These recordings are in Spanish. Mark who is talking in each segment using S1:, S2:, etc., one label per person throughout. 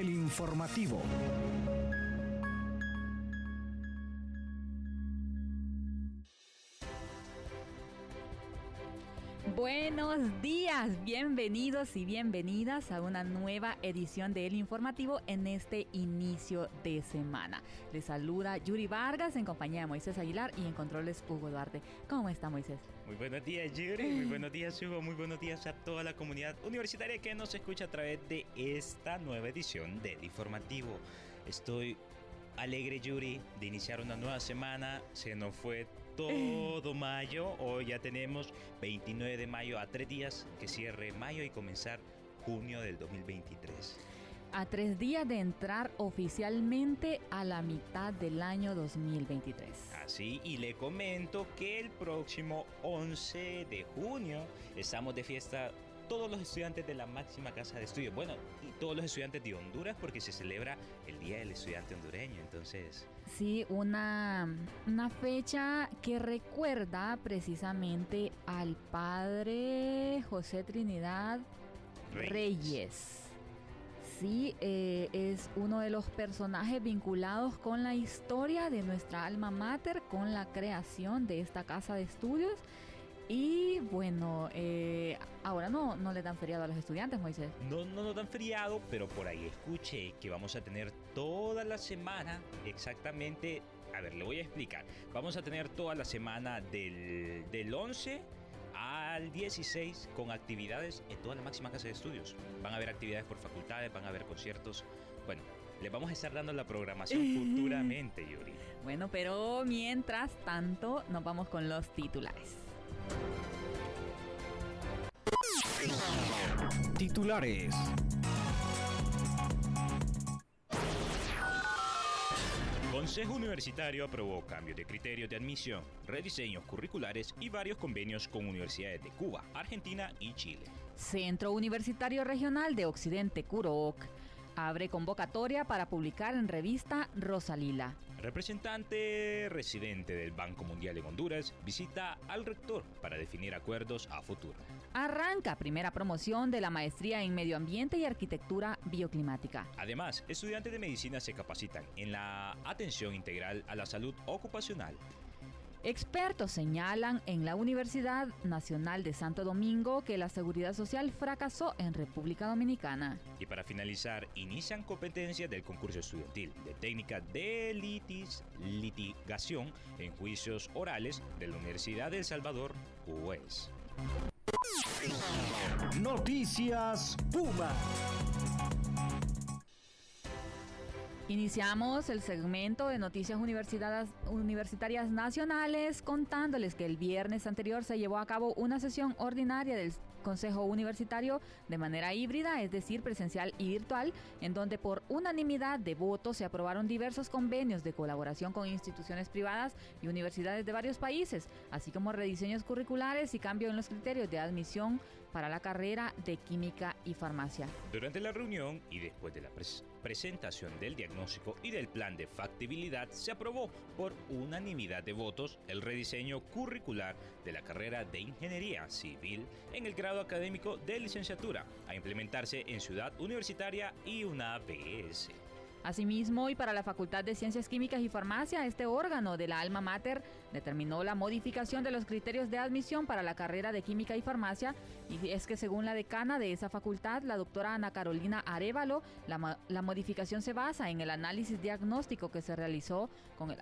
S1: El informativo.
S2: Buenos días, bienvenidos y bienvenidas a una nueva edición de El Informativo en este inicio de semana. Les saluda Yuri Vargas en compañía de Moisés Aguilar y en controles Hugo Duarte. ¿Cómo está Moisés?
S3: Muy buenos días Yuri, muy buenos días Hugo, muy buenos días a toda la comunidad universitaria que nos escucha a través de esta nueva edición del Informativo. Estoy alegre Yuri de iniciar una nueva semana, se nos fue todo mayo. Hoy ya tenemos 29 de mayo a tres días que cierre mayo y comenzar junio del 2023.
S2: A tres días de entrar oficialmente a la mitad del año 2023.
S3: Así, y le comento que el próximo 11 de junio estamos de fiesta todos los estudiantes de la máxima casa de estudios. Bueno, y todos los estudiantes de Honduras porque se celebra el Día del Estudiante Hondureño. Entonces...
S2: Sí, una, una fecha que recuerda precisamente al padre José Trinidad Reyes. Sí, eh, es uno de los personajes vinculados con la historia de nuestra alma mater, con la creación de esta casa de estudios y bueno, eh, ahora no, no le dan feriado a los estudiantes, Moisés.
S3: No, no nos dan feriado, pero por ahí escuché que vamos a tener toda la semana exactamente. A ver, le voy a explicar. Vamos a tener toda la semana del, del 11 al 16 con actividades en toda la máxima casa de estudios. Van a haber actividades por facultades, van a haber conciertos. Bueno, les vamos a estar dando la programación futuramente, Yuri.
S2: Bueno, pero mientras tanto, nos vamos con los titulares.
S1: Titulares.
S3: Consejo Universitario aprobó cambios de criterios de admisión, rediseños curriculares y varios convenios con universidades de Cuba, Argentina y Chile.
S2: Centro Universitario Regional de Occidente Curoc abre convocatoria para publicar en revista Rosalila.
S3: Representante residente del Banco Mundial en Honduras visita al rector para definir acuerdos a futuro.
S2: Arranca primera promoción de la maestría en Medio Ambiente y Arquitectura Bioclimática.
S3: Además, estudiantes de medicina se capacitan en la atención integral a la salud ocupacional.
S2: Expertos señalan en la Universidad Nacional de Santo Domingo que la seguridad social fracasó en República Dominicana.
S3: Y para finalizar, inician competencias del concurso estudiantil de técnica de litis, litigación en juicios orales de la Universidad de El Salvador, UES.
S1: Noticias Puma.
S2: Iniciamos el segmento de noticias universitarias nacionales contándoles que el viernes anterior se llevó a cabo una sesión ordinaria del Consejo Universitario de manera híbrida, es decir, presencial y virtual, en donde por unanimidad de votos se aprobaron diversos convenios de colaboración con instituciones privadas y universidades de varios países, así como rediseños curriculares y cambio en los criterios de admisión para la carrera de química y farmacia.
S3: Durante la reunión y después de la presentación del diagnóstico y del plan de factibilidad, se aprobó por unanimidad de votos el rediseño curricular de la carrera de ingeniería civil en el grado académico de licenciatura a implementarse en Ciudad Universitaria y una ABS.
S2: Asimismo, y para la Facultad de Ciencias Químicas y Farmacia, este órgano de la alma mater determinó la modificación de los criterios de admisión para la carrera de Química y Farmacia, y es que según la decana de esa facultad, la doctora Ana Carolina Arevalo, la, la modificación se basa en el análisis diagnóstico que se realizó con el,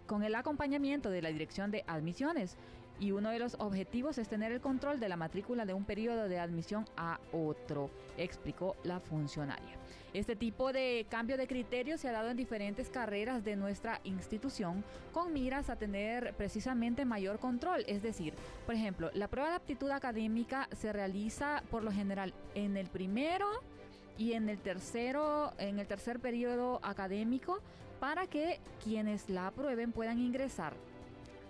S2: con el acompañamiento de la Dirección de Admisiones y uno de los objetivos es tener el control de la matrícula de un periodo de admisión a otro, explicó la funcionaria. Este tipo de cambio de criterio se ha dado en diferentes carreras de nuestra institución con miras a tener precisamente mayor control. Es decir, por ejemplo, la prueba de aptitud académica se realiza por lo general en el primero y en el tercero, en el tercer periodo académico para que quienes la aprueben puedan ingresar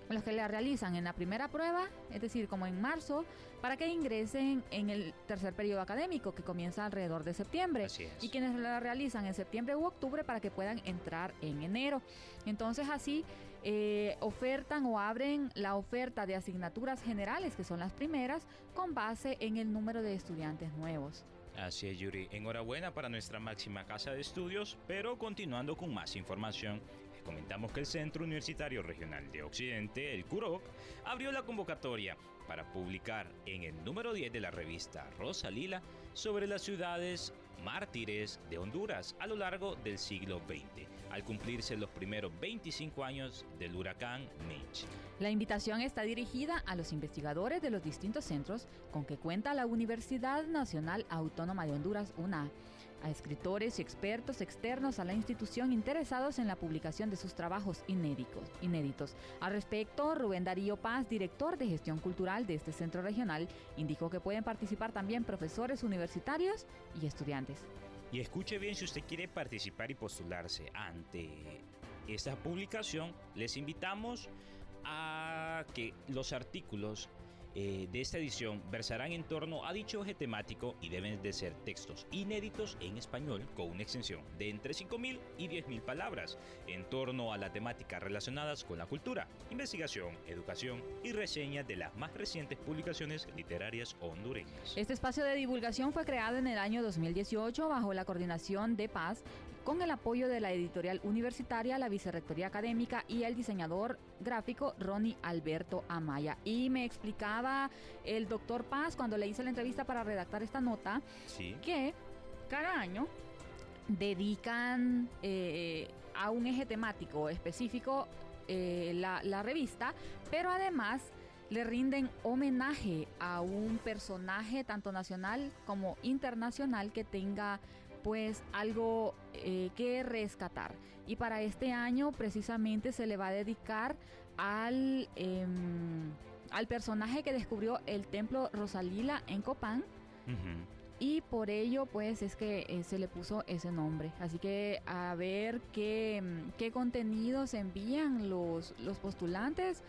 S2: los que la realizan en la primera prueba, es decir, como en marzo, para que ingresen en el tercer periodo académico que comienza alrededor de septiembre. Y quienes la realizan en septiembre u octubre para que puedan entrar en enero. Entonces así eh, ofertan o abren la oferta de asignaturas generales, que son las primeras, con base en el número de estudiantes nuevos.
S3: Así es, Yuri. Enhorabuena para nuestra máxima casa de estudios, pero continuando con más información, comentamos que el Centro Universitario Regional de Occidente, el CUROC, abrió la convocatoria para publicar en el número 10 de la revista Rosa Lila sobre las ciudades mártires de Honduras a lo largo del siglo XX, al cumplirse los primeros 25 años del huracán Mitch.
S2: La invitación está dirigida a los investigadores de los distintos centros con que cuenta la Universidad Nacional Autónoma de Honduras, UNA, a escritores y expertos externos a la institución interesados en la publicación de sus trabajos inéditos. inéditos. Al respecto, Rubén Darío Paz, director de gestión cultural de este centro regional, indicó que pueden participar también profesores universitarios y estudiantes.
S3: Y escuche bien si usted quiere participar y postularse ante esta publicación, les invitamos a que los artículos eh, de esta edición versarán en torno a dicho eje temático y deben de ser textos inéditos en español con una extensión de entre 5.000 y 10.000 palabras en torno a la temática relacionadas con la cultura, investigación, educación y reseñas de las más recientes publicaciones literarias hondureñas.
S2: Este espacio de divulgación fue creado en el año 2018 bajo la coordinación de Paz con el apoyo de la editorial universitaria, la Vicerrectoría Académica y el diseñador gráfico Ronnie Alberto Amaya. Y me explicaba el doctor Paz cuando le hice la entrevista para redactar esta nota que cada año dedican eh, a un eje temático específico eh, la, la revista, pero además le rinden homenaje a un personaje tanto nacional como internacional que tenga pues algo eh, que rescatar. Y para este año precisamente se le va a dedicar al, em, al personaje que descubrió el templo Rosalila en Copán. Y por ello, pues es que eh, se le puso ese nombre. Así que a ver qué, em, qué contenidos envían los, los postulantes,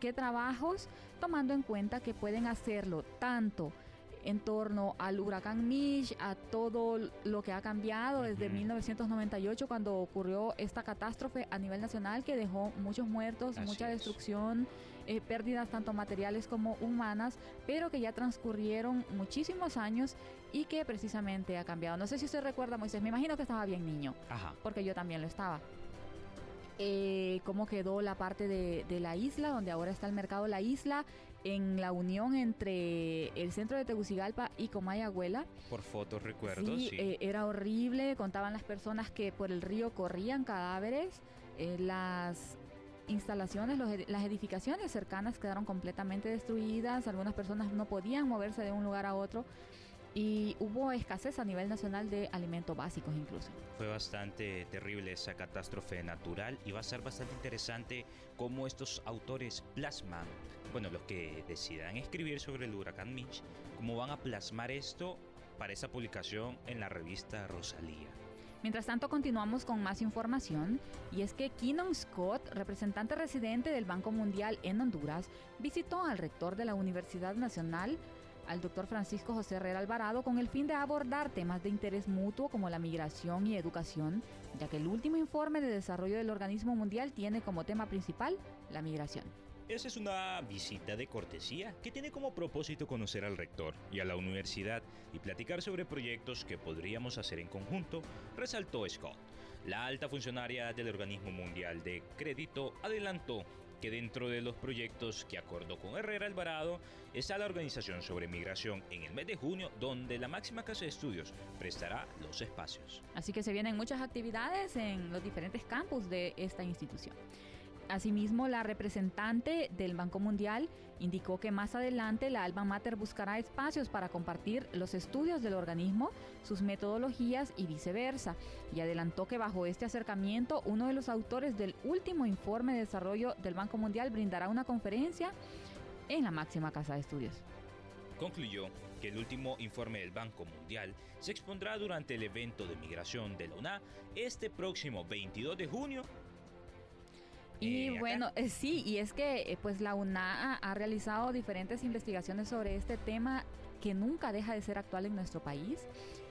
S2: qué trabajos, tomando en cuenta que pueden hacerlo tanto en torno al huracán Mitch, a todo lo que ha cambiado desde 1998 cuando ocurrió esta catástrofe a nivel nacional que dejó muchos muertos, mucha destrucción, eh, pérdidas tanto materiales como humanas, pero que ya transcurrieron muchísimos años y que precisamente ha cambiado. No sé si usted recuerda, Moisés, me imagino que estaba bien niño, porque yo también lo estaba. Eh, cómo quedó la parte de, de, la isla, donde ahora está el mercado La Isla, en la unión entre el centro de Tegucigalpa y Comayagüela.
S3: Por fotos recuerdo, sí.
S2: Eh, era horrible, contaban las personas que por el río corrían cadáveres, eh, las instalaciones, las edificaciones cercanas quedaron completamente destruidas, algunas personas no podían moverse de un lugar a otro y hubo escasez a nivel nacional de alimentos básicos incluso.
S3: Fue bastante terrible esa catástrofe natural y va a ser bastante interesante cómo estos autores plasman, bueno, los que decidan escribir sobre el huracán Mitch, cómo van a plasmar esto para esa publicación en la revista Rosalía.
S2: Mientras tanto, continuamos con más información y es que Keenan Scott, representante residente del Banco Mundial en Honduras, visitó al rector de la Universidad Nacional al doctor Francisco José Herrera Alvarado con el fin de abordar temas de interés mutuo como la migración y educación, ya que el último informe de desarrollo del organismo mundial tiene como tema principal la migración.
S3: Esa es una visita de cortesía que tiene como propósito conocer al rector y a la universidad y platicar sobre proyectos que podríamos hacer en conjunto, resaltó Scott. La alta funcionaria del Organismo Mundial de Crédito adelantó que dentro de los proyectos que acordó con Herrera Alvarado está la organización sobre migración en el mes de junio, donde la máxima casa de estudios prestará los espacios.
S2: Así que se vienen muchas actividades en los diferentes campus de esta institución. Asimismo, la representante del Banco Mundial indicó que más adelante la Alma Mater buscará espacios para compartir los estudios del organismo, sus metodologías y viceversa, y adelantó que bajo este acercamiento uno de los autores del último informe de desarrollo del Banco Mundial brindará una conferencia en la máxima casa de estudios.
S3: Concluyó que el último informe del Banco Mundial se expondrá durante el evento de migración de la UNA este próximo 22 de junio
S2: y bueno, eh, sí, y es que eh, pues la UNA ha realizado diferentes investigaciones sobre este tema que nunca deja de ser actual en nuestro país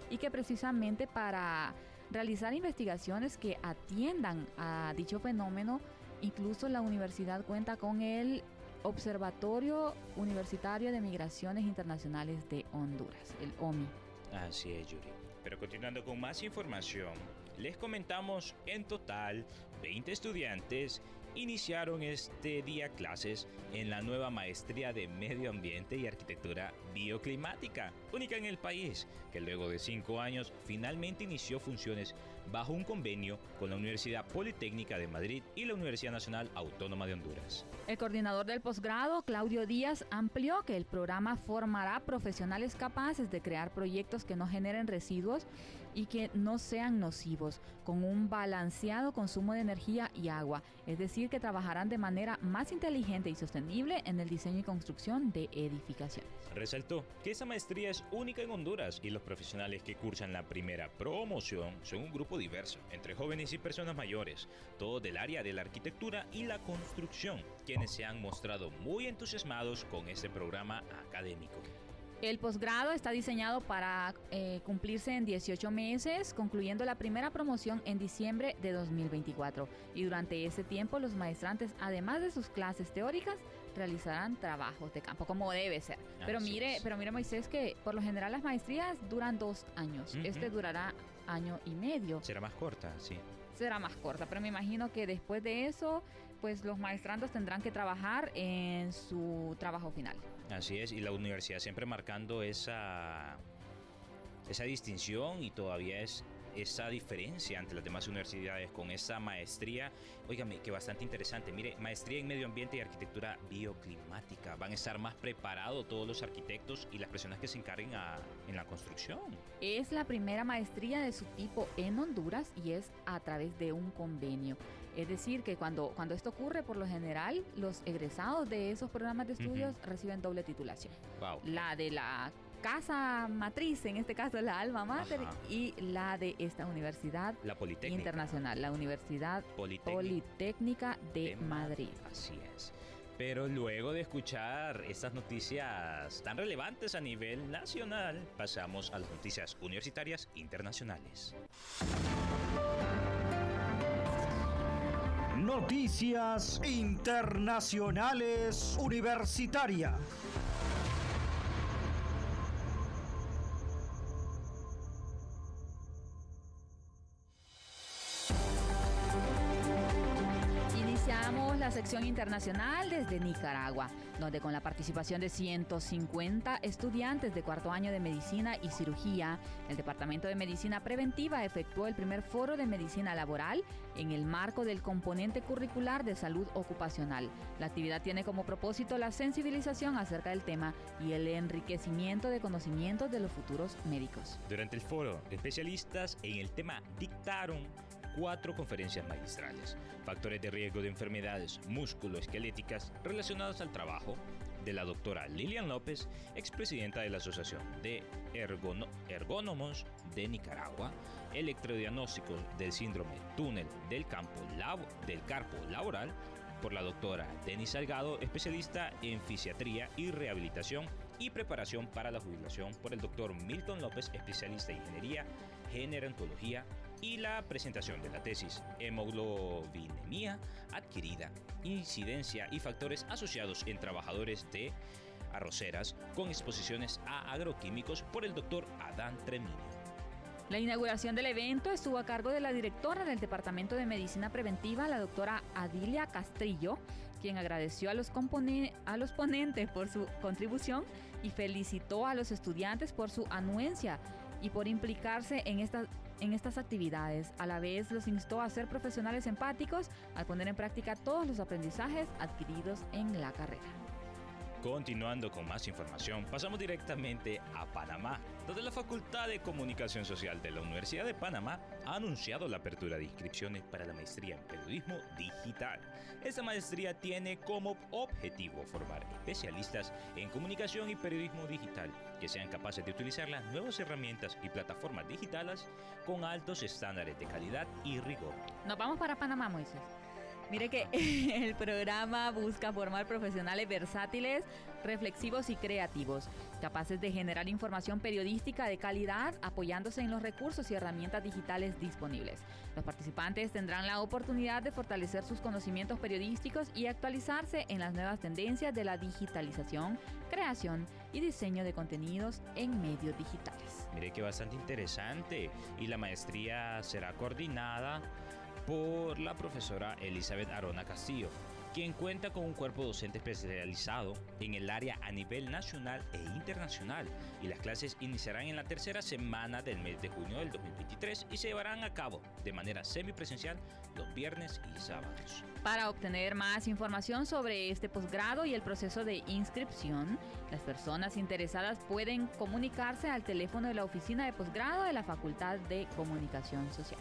S2: y que precisamente para realizar investigaciones que atiendan a dicho fenómeno, incluso la universidad cuenta con el Observatorio Universitario de Migraciones Internacionales de Honduras, el OMI.
S3: Así es, Yuri. Pero continuando con más información, les comentamos en total 20 estudiantes iniciaron este día clases en la nueva maestría de Medio Ambiente y Arquitectura Bioclimática, única en el país, que luego de cinco años finalmente inició funciones bajo un convenio con la Universidad Politécnica de Madrid y la Universidad Nacional Autónoma de Honduras.
S2: El coordinador del posgrado, Claudio Díaz, amplió que el programa formará profesionales capaces de crear proyectos que no generen residuos y que no sean nocivos, con un balanceado consumo de energía y agua, es decir, que trabajarán de manera más inteligente y sostenible en el diseño y construcción de edificaciones.
S3: Resaltó que esa maestría es única en Honduras y los profesionales que cursan la primera promoción son un grupo diverso, entre jóvenes y personas mayores, todos del área de la arquitectura y la construcción, quienes se han mostrado muy entusiasmados con este programa académico.
S2: El posgrado está diseñado para eh, cumplirse en 18 meses, concluyendo la primera promoción en diciembre de 2024. Y durante ese tiempo los maestrantes, además de sus clases teóricas, realizarán trabajos de campo, como debe ser. Pero mire, pero mire Moisés que por lo general las maestrías duran dos años. Este durará año y medio.
S3: Será más corta, sí.
S2: Será más corta, pero me imagino que después de eso, pues los maestrandos tendrán que trabajar en su trabajo final.
S3: Así es, y la universidad siempre marcando esa, esa distinción y todavía es esa diferencia ante las demás universidades con esa maestría, oígame, que bastante interesante. Mire, maestría en medio ambiente y arquitectura bioclimática. Van a estar más preparados todos los arquitectos y las personas que se encarguen en la construcción.
S2: Es la primera maestría de su tipo en Honduras y es a través de un convenio. Es decir, que cuando, cuando esto ocurre, por lo general, los egresados de esos programas de estudios reciben doble titulación. La de la casa matriz, en este caso la Alma Mater, y la de esta universidad
S3: la
S2: internacional, la Universidad Politécnica, de, Madrid.
S3: Así es. Pero luego de escuchar estas noticias tan relevantes a nivel nacional, pasamos a las noticias universitarias internacionales.
S1: Noticias internacionales universitarias.
S2: Sección internacional desde Nicaragua, donde con la participación de 150 estudiantes de cuarto año de medicina y cirugía, el Departamento de Medicina Preventiva efectuó el primer foro de medicina laboral en el marco del componente curricular de salud ocupacional. La actividad tiene como propósito la sensibilización acerca del tema y el enriquecimiento de conocimientos de los futuros médicos.
S3: Durante el foro, especialistas en el tema dictaron cuatro conferencias magistrales, factores de riesgo de enfermedades musculoesqueléticas relacionadas al trabajo, de la doctora Lilian López, expresidenta de la Asociación de Ergónomos de Nicaragua, electrodiagnóstico del síndrome túnel del campo del carpo laboral, por la doctora Denis Salgado, especialista en fisiatría y rehabilitación y preparación para la jubilación, por el doctor Milton López, especialista en ingeniería, gerontología y la presentación de la tesis Hemoglobinemia adquirida, incidencia y factores asociados en trabajadores de arroceras con exposiciones a agroquímicos por el doctor Adán Treminio.
S2: La inauguración del evento estuvo a cargo de la directora del Departamento de Medicina Preventiva, la doctora Adilia Castrillo, quien agradeció a los, a los ponentes por su contribución y felicitó a los estudiantes por su anuencia y por implicarse en estas en estas actividades. A la vez los instó a ser profesionales empáticos al poner en práctica todos los aprendizajes adquiridos en la carrera.
S3: Continuando con más información, pasamos directamente a Panamá, donde la Facultad de Comunicación Social de la Universidad de Panamá ha anunciado la apertura de inscripciones para la maestría en periodismo digital. Esta maestría tiene como objetivo formar especialistas en comunicación y periodismo digital que sean capaces de utilizar las nuevas herramientas y plataformas digitales con altos estándares de calidad y rigor.
S2: Nos vamos para Panamá, Moisés. Mire que el programa busca formar profesionales versátiles, reflexivos y creativos, capaces de generar información periodística de calidad apoyándose en los recursos y herramientas digitales disponibles. Los participantes tendrán la oportunidad de fortalecer sus conocimientos periodísticos y actualizarse en las nuevas tendencias de la digitalización, creación y diseño de contenidos en medios digitales.
S3: Mire que bastante interesante y la maestría será coordinada por la profesora Elizabeth Arona Castillo, quien cuenta con un cuerpo docente especializado en el área a nivel nacional e internacional y las clases iniciarán en la tercera semana del mes de junio del 2023 y se llevarán a cabo de manera semipresencial los viernes y sábados.
S2: Para obtener más información sobre este posgrado y el proceso de inscripción, las personas interesadas pueden comunicarse al teléfono de la oficina de posgrado de la Facultad de Comunicación Social.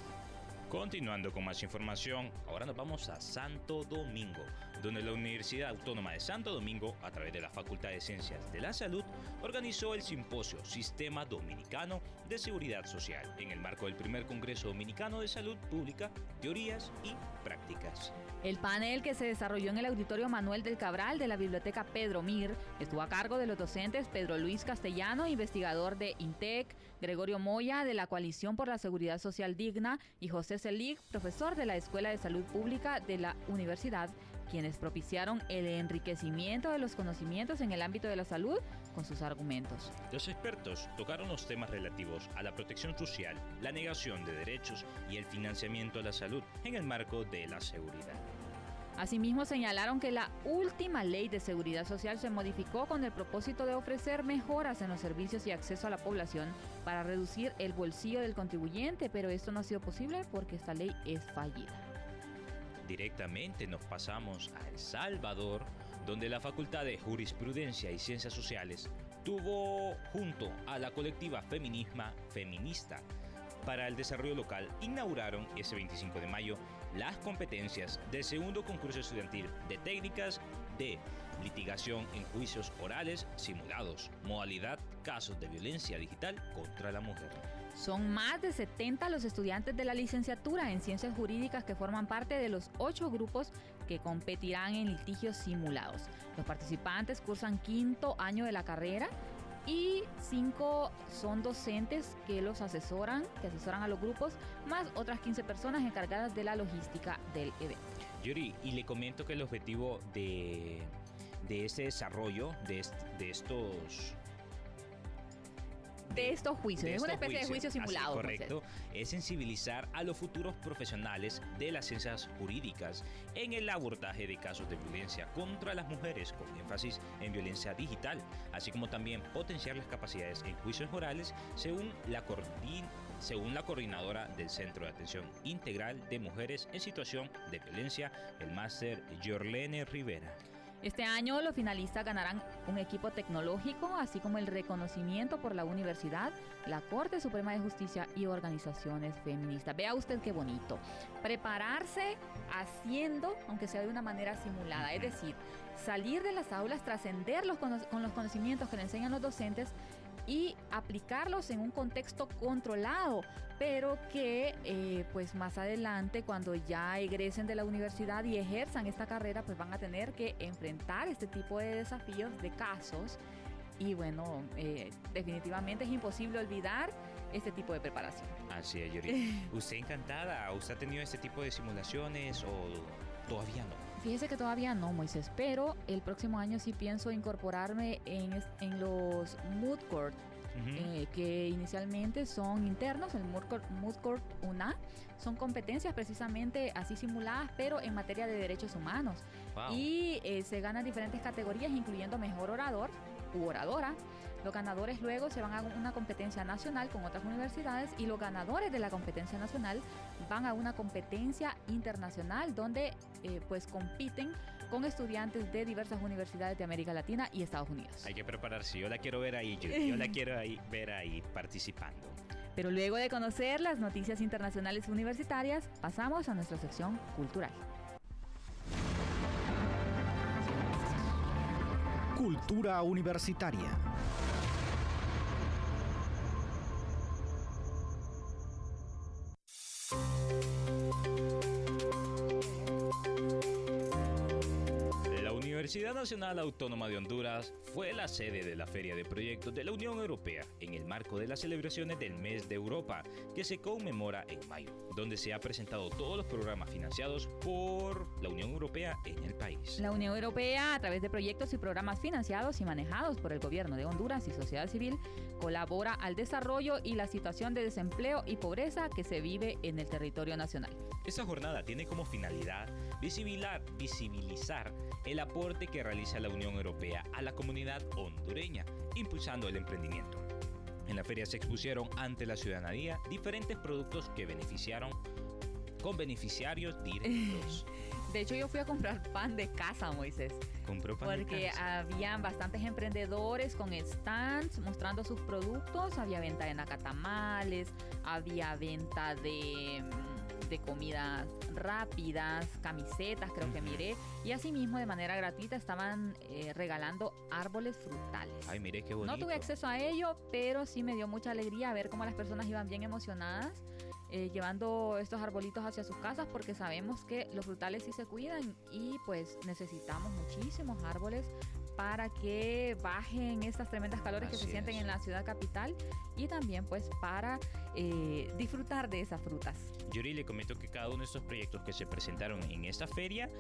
S3: Continuando con más información, ahora nos vamos a Santo Domingo, donde la Universidad Autónoma de Santo Domingo, a través de la Facultad de Ciencias de la Salud, organizó el simposio Sistema Dominicano de Seguridad Social en el marco del primer Congreso Dominicano de Salud Pública, Teorías y Prácticas.
S2: El panel que se desarrolló en el Auditorio Manuel del Cabral de la Biblioteca Pedro Mir estuvo a cargo de los docentes Pedro Luis Castellano, investigador de INTEC, Gregorio Moya de la Coalición por la Seguridad Social Digna y José Selig, profesor de la Escuela de Salud Pública de la Universidad, quienes propiciaron el enriquecimiento de los conocimientos en el ámbito de la salud con sus argumentos.
S3: Los expertos tocaron los temas relativos a la protección social, la negación de derechos y el financiamiento de la salud en el marco de la seguridad.
S2: Asimismo, señalaron que la última ley de seguridad social se modificó con el propósito de ofrecer mejoras en los servicios y acceso a la población para reducir el bolsillo del contribuyente, pero esto no ha sido posible porque esta ley es fallida.
S3: Directamente nos pasamos a El Salvador, donde la Facultad de Jurisprudencia y Ciencias Sociales tuvo junto a la colectiva Feminisma Feminista para el Desarrollo Local inauguraron ese 25 de mayo las competencias del segundo concurso estudiantil de técnicas de litigación en juicios orales simulados, modalidad casos de violencia digital contra la mujer.
S2: Son más de 70 los estudiantes de la licenciatura en ciencias jurídicas que forman parte de los ocho grupos que competirán en litigios simulados. Los participantes cursan quinto año de la carrera y cinco son docentes que los asesoran, que asesoran a los grupos, más otras 15 personas encargadas de la logística del evento.
S3: Yuri, y le comento que el objetivo de, este desarrollo, de, de estos
S2: de estos juicios. es una especie de juicio simulado.
S3: correcto. Es sensibilizar a los futuros profesionales de las ciencias jurídicas en el abordaje de casos de violencia contra las mujeres, con énfasis en violencia digital, así como también potenciar las capacidades en juicios orales según la según la coordinadora del Centro de Atención Integral de Mujeres en Situación de Violencia, el máster Jorlene Rivera.
S2: Este año los finalistas ganarán un equipo tecnológico, así como el reconocimiento por la universidad, la Corte Suprema de Justicia y organizaciones feministas. Vea usted qué bonito. Prepararse haciendo, aunque sea de una manera simulada, es decir, salir de las aulas, trascender con los conocimientos que le enseñan los docentes y aplicarlos en un contexto controlado, pero que eh, pues más adelante cuando ya egresen de la universidad y ejerzan esta carrera pues van a tener que enfrentar este tipo de desafíos, de casos y bueno, eh, definitivamente es imposible olvidar este tipo de preparación.
S3: Así es, Yuri. ¿Usted encantada? ¿Usted ha tenido este tipo de simulaciones o todavía no?
S2: Fíjese que todavía no, Moisés, pero el próximo año sí pienso incorporarme en, en los Mood Court, eh, que inicialmente son internos, el Mood Court, UNA, son competencias precisamente así simuladas, pero en materia de derechos humanos. Y eh, se ganan diferentes categorías, incluyendo mejor orador u oradora, los ganadores luego se van a una competencia nacional con otras universidades y los ganadores de la competencia nacional van a una competencia internacional donde eh, pues compiten con estudiantes de diversas universidades de América Latina y Estados Unidos.
S3: Hay que prepararse, yo la quiero ver ahí, yo, la quiero ahí, ver ahí participando.
S2: Pero luego de conocer las noticias internacionales universitarias, pasamos a nuestra sección cultural.
S1: Cultura universitaria.
S3: Nacional Autónoma de Honduras fue la sede de la Feria de Proyectos de la Unión Europea en el marco de las celebraciones del Mes de Europa, que se conmemora en mayo, donde se ha presentado todos los programas financiados por la Unión Europea en el país.
S2: La Unión Europea, a través de proyectos y programas financiados y manejados por el gobierno de Honduras y sociedad civil, colabora al desarrollo y la situación de desempleo y pobreza que se vive en el territorio nacional.
S3: Esta jornada tiene como finalidad visibilizar, visibilizar el aporte que realiza la Unión Europea a la comunidad hondureña, impulsando el emprendimiento. En la feria se expusieron ante la ciudadanía diferentes productos que beneficiaron con beneficiarios directos.
S2: De hecho, yo fui a comprar pan de casa, Moisés.
S3: Compró pan
S2: Porque
S3: de casa.
S2: habían bastantes emprendedores con stands mostrando sus productos. Había venta de nacatamales, había venta de, mm, de comidas rápidas, camisetas, creo que miré. Y asimismo, de manera gratuita, estaban eh, regalando árboles frutales.
S3: Ay, mire qué bonito.
S2: No tuve acceso a ello, pero sí me dio mucha alegría ver cómo las personas iban bien emocionadas. eh, llevando estos arbolitos hacia sus casas porque sabemos que los frutales sí se cuidan y pues necesitamos muchísimos árboles para que bajen estas tremendas calores que se sienten
S3: es.
S2: en la ciudad capital y también pues para eh, disfrutar de esas frutas.
S3: Yuri le comento que cada uno de estos proyectos que se presentaron en esta feria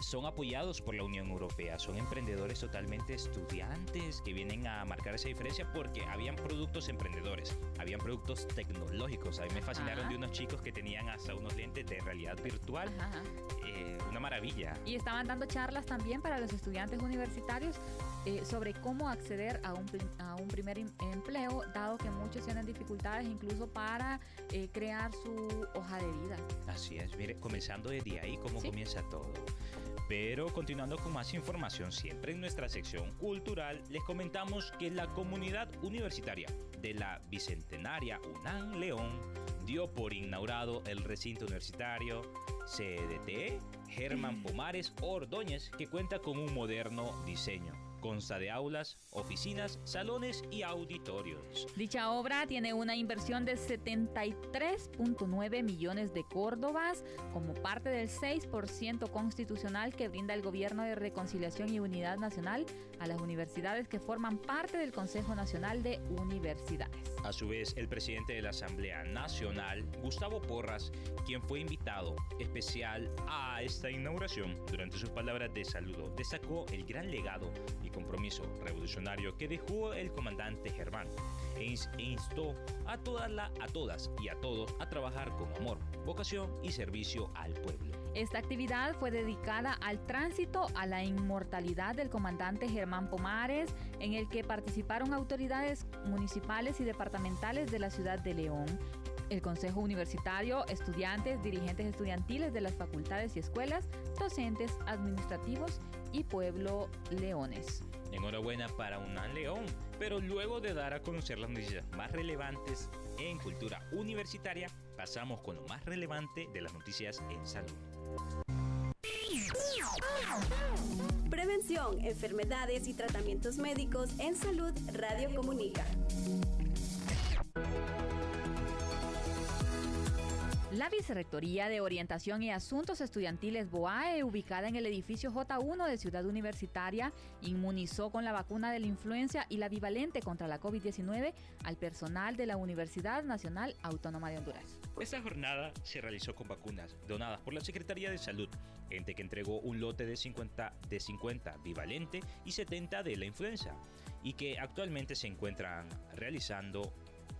S3: son apoyados por la Unión Europea. Son emprendedores totalmente estudiantes que vienen a marcar esa diferencia porque habían productos emprendedores, habían productos tecnológicos. A mí me fascinaron
S2: Ajá.
S3: de unos chicos que tenían hasta unos lentes de realidad virtual.
S2: Ajá, ajá.
S3: Eh, una maravilla.
S2: Y estaban dando charlas también para los estudiantes universitarios eh, sobre cómo acceder a un, a un primer em- empleo, dado que muchos tienen dificultades incluso para eh, crear su hoja de vida.
S3: Así es, mire, comenzando desde ahí, cómo
S2: Sí.
S3: comienza todo. Pero continuando con más información, siempre en nuestra sección cultural, les comentamos que la comunidad universitaria de la Bicentenaria UNAM León dio por inaugurado el recinto universitario CDT Germán Pomares Ordóñez, que cuenta con un moderno diseño. Consta de aulas, oficinas, salones y auditorios.
S2: Dicha obra tiene una inversión de 73.9 millones de córdobas como parte del 6% constitucional que brinda el Gobierno de Reconciliación y Unidad Nacional a las universidades que forman parte del Consejo Nacional de Universidades.
S3: A su vez, el presidente de la Asamblea Nacional, Gustavo Porras, quien fue invitado especial a esta inauguración, durante sus palabras de saludo, destacó el gran legado y compromiso revolucionario que dejó el comandante Germán e ins- instó a todas, la- a todas y a todos a trabajar con amor, vocación y servicio al pueblo.
S2: Esta actividad fue dedicada al tránsito a la inmortalidad del comandante Germán Pomares, en el que participaron autoridades municipales y departamentales de la ciudad de León, el Consejo Universitario, estudiantes, dirigentes estudiantiles de las facultades y escuelas, docentes, administrativos y pueblo leones.
S3: Enhorabuena para UNAM León, pero luego de dar a conocer las noticias más relevantes en cultura universitaria, pasamos con lo más relevante de las noticias en salud.
S4: Prevención, enfermedades y tratamientos médicos en salud Radio Comunica.
S2: La Vicerrectoría de Orientación y Asuntos Estudiantiles BOAE, ubicada en el edificio J1 de Ciudad Universitaria, inmunizó con la vacuna de la influenza y la bivalente contra la COVID-19 al personal de la Universidad Nacional Autónoma de Honduras.
S3: Esta jornada se realizó con vacunas donadas por la Secretaría de Salud, ente que entregó un lote de 50, de 50 bivalente y 70 de la influenza, y que actualmente se encuentran realizando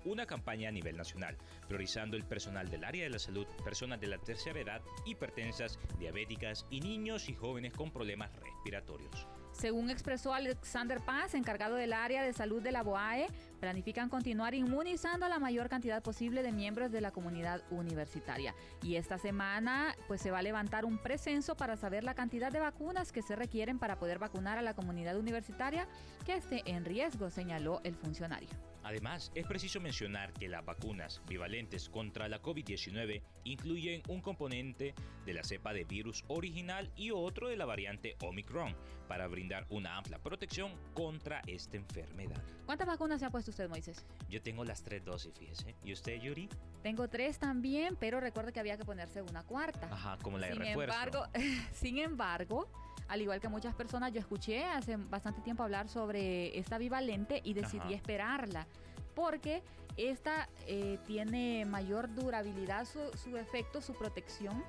S3: una campaña a nivel nacional, priorizando el personal del área de la salud, personas de la tercera edad, hipertensas, diabéticas y niños y jóvenes con problemas respiratorios.
S2: Según expresó Alexander Paz, encargado del área de salud de la BOAE, planifican continuar inmunizando a la mayor cantidad posible de miembros de la comunidad universitaria. Y esta semana pues se va a levantar un precenso para saber la cantidad de vacunas que se requieren para poder vacunar a la comunidad universitaria que esté en riesgo, señaló el funcionario.
S3: Además, es preciso mencionar que las vacunas bivalentes contra la COVID-19 incluyen un componente de la cepa de virus original y otro de la variante Omicron para brindar una amplia protección contra esta enfermedad.
S2: ¿Cuántas vacunas se ha puesto usted, Moisés?
S3: Yo tengo las tres dosis, fíjese. ¿Y usted, Yuri?
S2: Tengo tres también, pero recuerde que había que ponerse una cuarta.
S3: Ajá, como la de
S2: sin
S3: refuerzo.
S2: Embargo, sin embargo, al igual que muchas personas, yo escuché hace bastante tiempo hablar sobre esta bivalente y decidí
S3: Ajá.
S2: esperarla. Porque esta eh, tiene mayor durabilidad, su, efecto, su protección.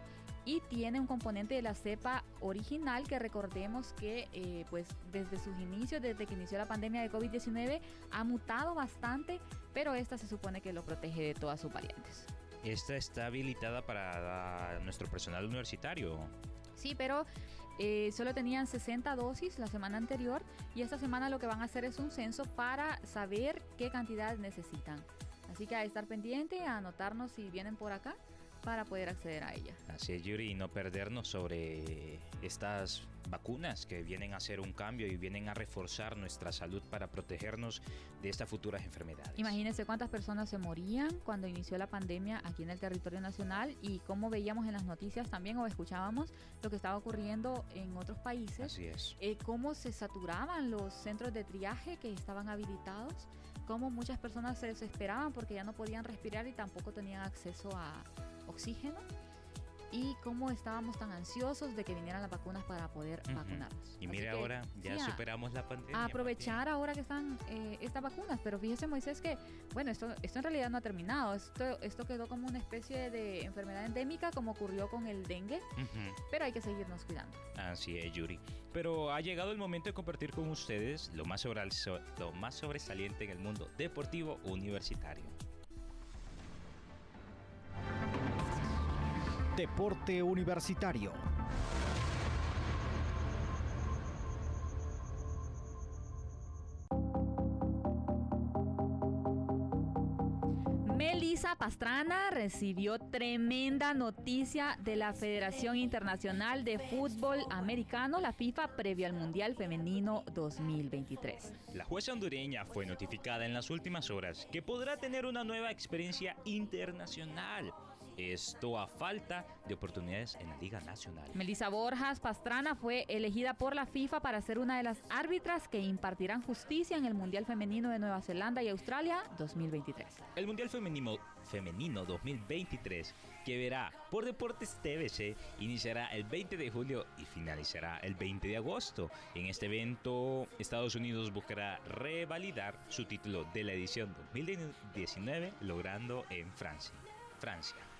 S2: Y tiene un componente de la cepa original que recordemos que eh, pues desde sus inicios, desde que inició la pandemia de COVID-19, ha mutado bastante, pero esta se supone que lo protege de todas sus variantes.
S3: Esta está habilitada para nuestro personal universitario.
S2: Sí, pero eh, solo tenían 60 dosis la semana anterior y esta semana lo que van a hacer es un censo para saber qué cantidad necesitan. Así que a estar pendiente, a anotarnos si vienen por acá para poder acceder a ella.
S3: Así es, Yuri, y no perdernos sobre estas vacunas que vienen a hacer un cambio y vienen a reforzar nuestra salud para protegernos de estas futuras enfermedades.
S2: Imagínense cuántas personas se morían cuando inició la pandemia aquí en el territorio nacional y cómo veíamos en las noticias también o escuchábamos lo que estaba ocurriendo en otros países.
S3: Así es.
S2: eh, cómo se saturaban los centros de triaje que estaban habilitados, cómo muchas personas se desesperaban porque ya no podían respirar y tampoco tenían acceso a oxígeno y cómo estábamos tan ansiosos de que vinieran las vacunas para poder
S3: Ujú.
S2: vacunarnos.
S3: Y mire ahora, ya
S2: sí,
S3: superamos la pandemia.
S2: a aprovechar ahora que están eh, estas vacunas, pero fíjese Moisés que, bueno, esto, esto en realidad no ha terminado, esto, esto quedó como una especie de enfermedad endémica como ocurrió con el dengue, pero hay que seguirnos cuidando.
S3: Así es, Yuri. Pero ha llegado el momento de compartir con ustedes más, lo más sobresaliente en el mundo deportivo universitario.
S1: Deporte Universitario.
S2: Melissa Pastrana recibió tremenda noticia de la Federación Internacional de Fútbol Americano, la FIFA, previo al Mundial Femenino 2023.
S3: La jueza hondureña fue notificada en las últimas horas que podrá tener una nueva experiencia internacional. Esto a falta de oportunidades en la Liga Nacional.
S2: Melissa Borjas Pastrana fue elegida por la FIFA para ser una de las árbitras que impartirán justicia en el Mundial Femenino de Nueva Zelanda y Australia 2023.
S3: El Mundial Femenino, Femenino 2023, que verá por Deportes TVC, iniciará el 20 de julio y finalizará el 20 de agosto. En este evento, Estados Unidos buscará revalidar su título de la edición 2019, logrando en Francia. Francia.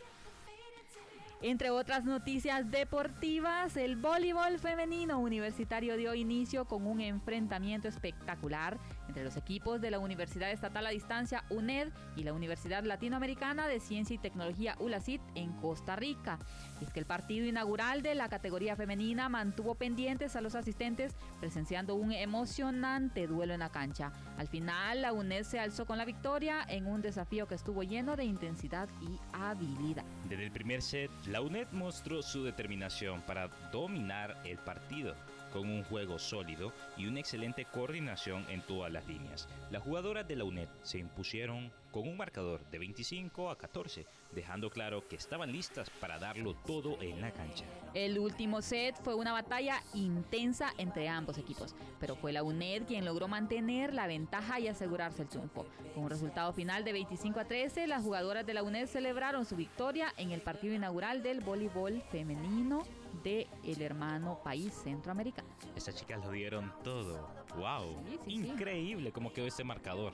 S2: Entre otras noticias deportivas, el voleibol femenino universitario dio inicio con un enfrentamiento espectacular entre los equipos de la Universidad Estatal a Distancia UNED y la Universidad Latinoamericana de Ciencia y Tecnología ULACIT en Costa Rica. Es que el partido inaugural de la categoría femenina mantuvo pendientes a los asistentes presenciando un emocionante duelo en la cancha. Al final, la UNED se alzó con la victoria en un desafío que estuvo lleno de intensidad y habilidad.
S3: Desde el primer set, la UNED mostró su determinación para dominar el partido con un juego sólido y una excelente coordinación en todas las líneas. Las jugadoras de la UNED se impusieron con un marcador de 25 a 14, dejando claro que estaban listas para darlo todo en la cancha.
S2: El último set fue una batalla intensa entre ambos equipos, pero fue la UNED quien logró mantener la ventaja y asegurarse el triunfo. Con un resultado final de 25 a 13, las jugadoras de la UNED celebraron su victoria en el partido inaugural del voleibol femenino de el hermano país centroamericano.
S3: Estas chicas lo dieron todo. ¡Wow!
S2: Sí, sí, sí.
S3: Increíble cómo quedó este marcador.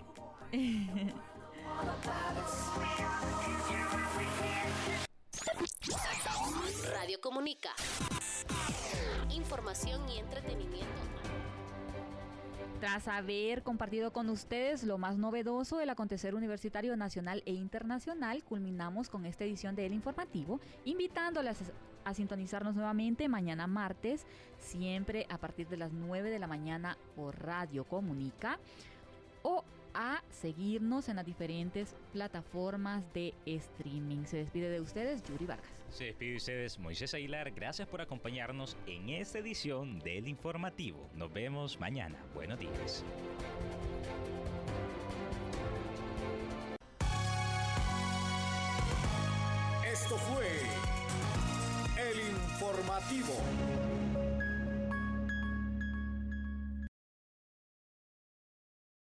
S5: Radio Comunica. Información y entretenimiento.
S2: Tras haber compartido con ustedes lo más novedoso del acontecer universitario nacional e internacional, culminamos con esta edición de El Informativo, invitándolas a sintonizarnos nuevamente mañana martes, siempre a partir de las 9 de la mañana por Radio Comunica, o a seguirnos en las diferentes plataformas de streaming. Se despide de ustedes, Yuri Vargas.
S3: Se despide de ustedes Moisés Aguilar. Gracias por acompañarnos en esta edición del Informativo. Nos vemos mañana. Buenos días.
S6: Esto fue Informativo.